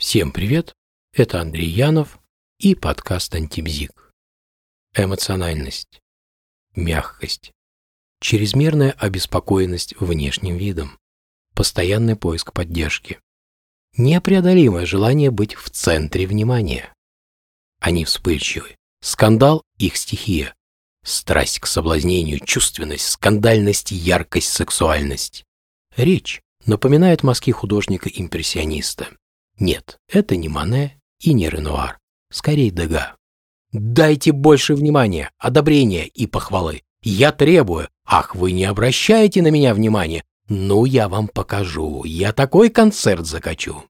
Всем привет! Это Андрей Янов и подкаст «Антибзик». Эмоциональность, мягкость, чрезмерная обеспокоенность внешним видом, постоянный поиск поддержки, непреодолимое желание быть в центре внимания. Они вспыльчивы. Скандал – их стихия. Страсть к соблазнению, чувственность, скандальность, яркость, сексуальность. Речь напоминает мазки художника-импрессиониста. Нет, это не Мане и не Ренуар. Скорее Дега. Дайте больше внимания, одобрения и похвалы. Я требую. Ах, вы не обращаете на меня внимания. Ну, я вам покажу. Я такой концерт закачу.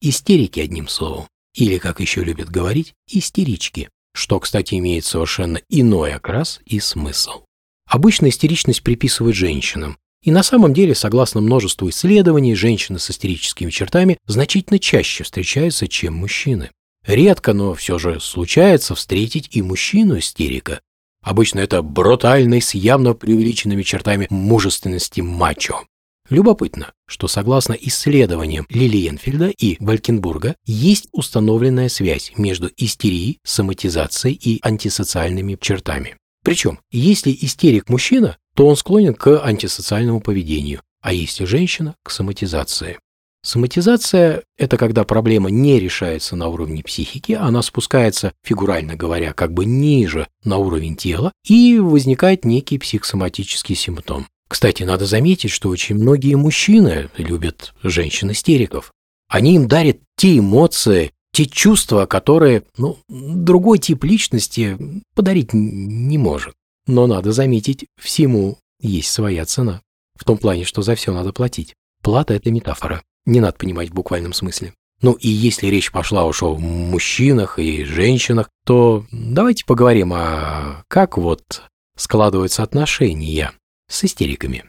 Истерики, одним словом. Или, как еще любят говорить, истерички. Что, кстати, имеет совершенно иной окрас и смысл. Обычно истеричность приписывают женщинам, и на самом деле, согласно множеству исследований, женщины с истерическими чертами значительно чаще встречаются, чем мужчины. Редко, но все же случается встретить и мужчину-истерика. Обычно это брутальный, с явно преувеличенными чертами мужественности мачо. Любопытно, что согласно исследованиям Лилиенфельда и Валькенбурга есть установленная связь между истерией, соматизацией и антисоциальными чертами. Причем, если истерик мужчина, то он склонен к антисоциальному поведению, а если женщина – к соматизации. Соматизация – это когда проблема не решается на уровне психики, она спускается, фигурально говоря, как бы ниже на уровень тела, и возникает некий психосоматический симптом. Кстати, надо заметить, что очень многие мужчины любят женщин-истериков. Они им дарят те эмоции, те чувства, которые, ну, другой тип личности подарить не может. Но надо заметить, всему есть своя цена. В том плане, что за все надо платить. Плата – это метафора. Не надо понимать в буквальном смысле. Ну и если речь пошла уж о мужчинах и женщинах, то давайте поговорим о как вот складываются отношения с истериками.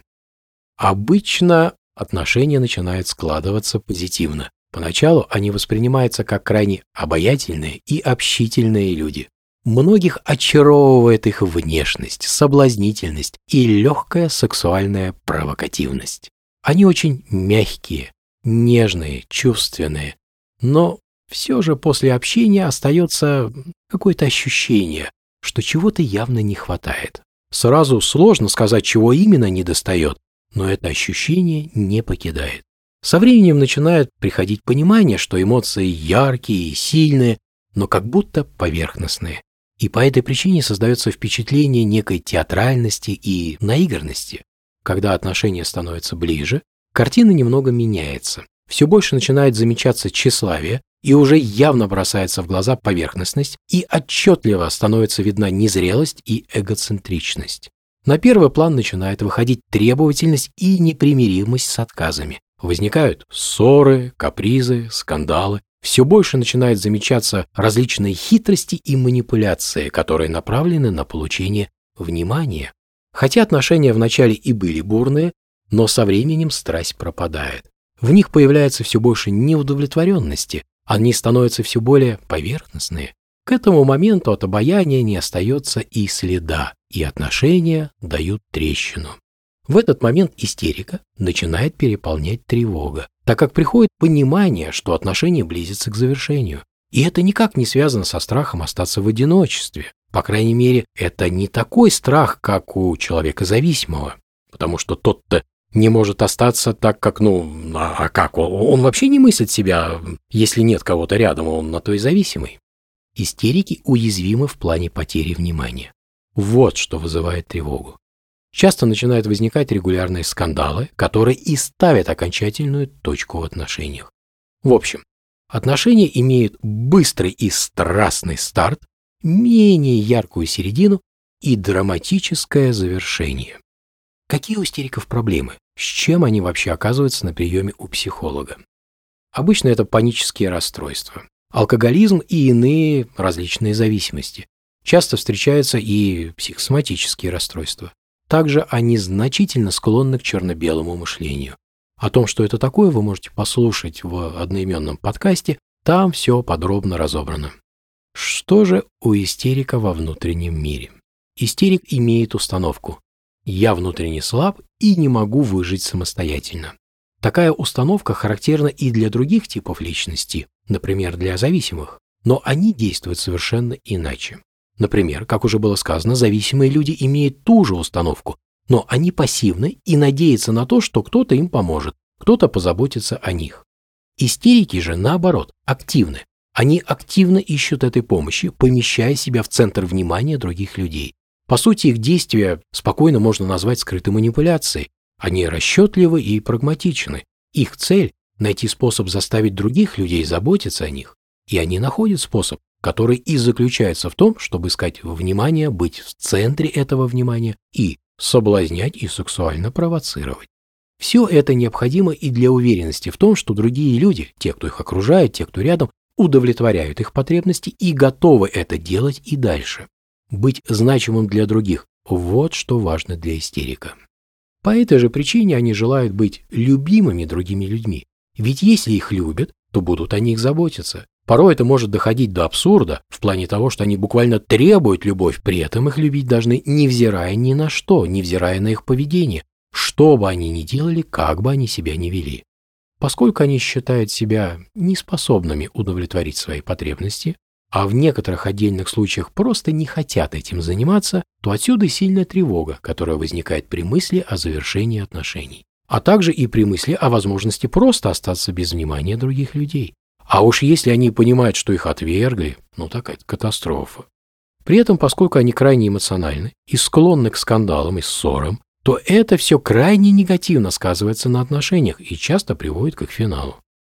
Обычно отношения начинают складываться позитивно. Поначалу они воспринимаются как крайне обаятельные и общительные люди. Многих очаровывает их внешность, соблазнительность и легкая сексуальная провокативность. Они очень мягкие, нежные, чувственные, но все же после общения остается какое-то ощущение, что чего-то явно не хватает. Сразу сложно сказать, чего именно недостает, но это ощущение не покидает. Со временем начинает приходить понимание, что эмоции яркие и сильные, но как будто поверхностные. И по этой причине создается впечатление некой театральности и наигранности. Когда отношения становятся ближе, картина немного меняется. Все больше начинает замечаться тщеславие, и уже явно бросается в глаза поверхностность, и отчетливо становится видна незрелость и эгоцентричность. На первый план начинает выходить требовательность и непримиримость с отказами. Возникают ссоры, капризы, скандалы. Все больше начинает замечаться различные хитрости и манипуляции, которые направлены на получение внимания. Хотя отношения вначале и были бурные, но со временем страсть пропадает. В них появляется все больше неудовлетворенности, они становятся все более поверхностные. К этому моменту от обаяния не остается и следа, и отношения дают трещину. В этот момент истерика начинает переполнять тревога, так как приходит понимание, что отношения близятся к завершению. И это никак не связано со страхом остаться в одиночестве. По крайней мере, это не такой страх, как у человека зависимого. Потому что тот-то не может остаться так, как, ну, а, а как? Он вообще не мыслит себя, если нет кого-то рядом, он на то и зависимый. Истерики уязвимы в плане потери внимания. Вот что вызывает тревогу. Часто начинают возникать регулярные скандалы, которые и ставят окончательную точку в отношениях. В общем, отношения имеют быстрый и страстный старт, менее яркую середину и драматическое завершение. Какие у истериков проблемы? С чем они вообще оказываются на приеме у психолога? Обычно это панические расстройства, алкоголизм и иные различные зависимости. Часто встречаются и психосоматические расстройства. Также они значительно склонны к черно-белому мышлению. О том, что это такое, вы можете послушать в одноименном подкасте, там все подробно разобрано. Что же у истерика во внутреннем мире? Истерик имеет установку я внутренне слаб и не могу выжить самостоятельно. Такая установка характерна и для других типов личности. например, для зависимых, но они действуют совершенно иначе. Например, как уже было сказано, зависимые люди имеют ту же установку, но они пассивны и надеются на то, что кто-то им поможет, кто-то позаботится о них. Истерики же, наоборот, активны. Они активно ищут этой помощи, помещая себя в центр внимания других людей. По сути, их действия спокойно можно назвать скрытой манипуляцией. Они расчетливы и прагматичны. Их цель – найти способ заставить других людей заботиться о них. И они находят способ, который и заключается в том, чтобы искать внимание, быть в центре этого внимания и соблазнять и сексуально провоцировать. Все это необходимо и для уверенности в том, что другие люди, те, кто их окружает, те, кто рядом, удовлетворяют их потребности и готовы это делать и дальше. Быть значимым для других – вот что важно для истерика. По этой же причине они желают быть любимыми другими людьми. Ведь если их любят, то будут о них заботиться. Порой это может доходить до абсурда, в плане того, что они буквально требуют любовь, при этом их любить должны, невзирая ни на что, невзирая на их поведение, что бы они ни делали, как бы они себя ни вели. Поскольку они считают себя неспособными удовлетворить свои потребности, а в некоторых отдельных случаях просто не хотят этим заниматься, то отсюда сильная тревога, которая возникает при мысли о завершении отношений, а также и при мысли о возможности просто остаться без внимания других людей. А уж если они понимают, что их отвергли, ну такая катастрофа. При этом, поскольку они крайне эмоциональны и склонны к скандалам и ссорам, то это все крайне негативно сказывается на отношениях и часто приводит к их финалу.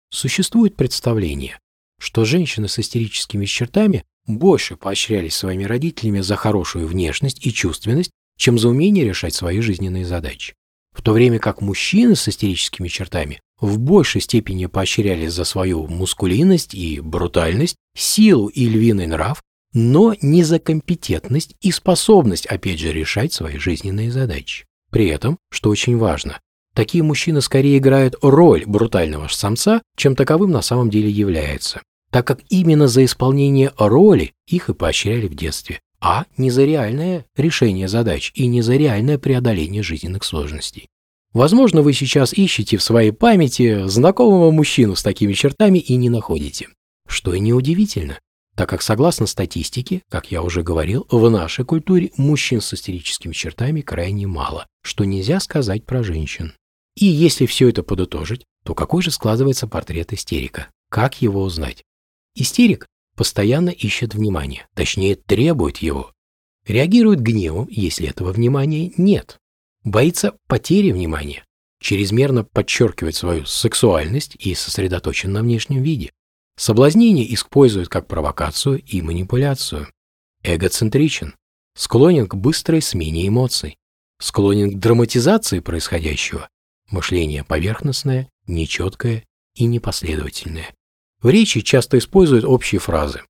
Существует представление, что женщины с истерическими чертами больше поощрялись своими родителями за хорошую внешность и чувственность, чем за умение решать свои жизненные задачи. В то время как мужчины с истерическими чертами в большей степени поощрялись за свою мускулинность и брутальность, силу и львиный нрав, но не за компетентность и способность, опять же, решать свои жизненные задачи. При этом, что очень важно, такие мужчины скорее играют роль брутального самца, чем таковым на самом деле является, так как именно за исполнение роли их и поощряли в детстве, а не за реальное решение задач и не за реальное преодоление жизненных сложностей. Возможно, вы сейчас ищете в своей памяти знакомого мужчину с такими чертами и не находите. Что и неудивительно, так как согласно статистике, как я уже говорил, в нашей культуре мужчин с истерическими чертами крайне мало, что нельзя сказать про женщин. И если все это подытожить, то какой же складывается портрет истерика? Как его узнать? Истерик постоянно ищет внимания, точнее требует его. Реагирует гневом, если этого внимания нет боится потери внимания, чрезмерно подчеркивает свою сексуальность и сосредоточен на внешнем виде. Соблазнение использует как провокацию и манипуляцию. Эгоцентричен, склонен к быстрой смене эмоций, склонен к драматизации происходящего, мышление поверхностное, нечеткое и непоследовательное. В речи часто используют общие фразы.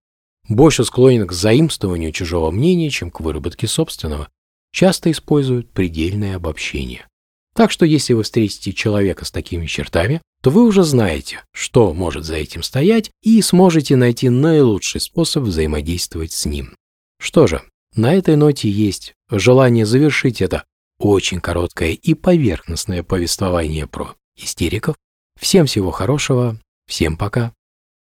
Больше склонен к заимствованию чужого мнения, чем к выработке собственного часто используют предельное обобщение. Так что если вы встретите человека с такими чертами, то вы уже знаете, что может за этим стоять, и сможете найти наилучший способ взаимодействовать с ним. Что же, на этой ноте есть желание завершить это очень короткое и поверхностное повествование про истериков. Всем всего хорошего, всем пока.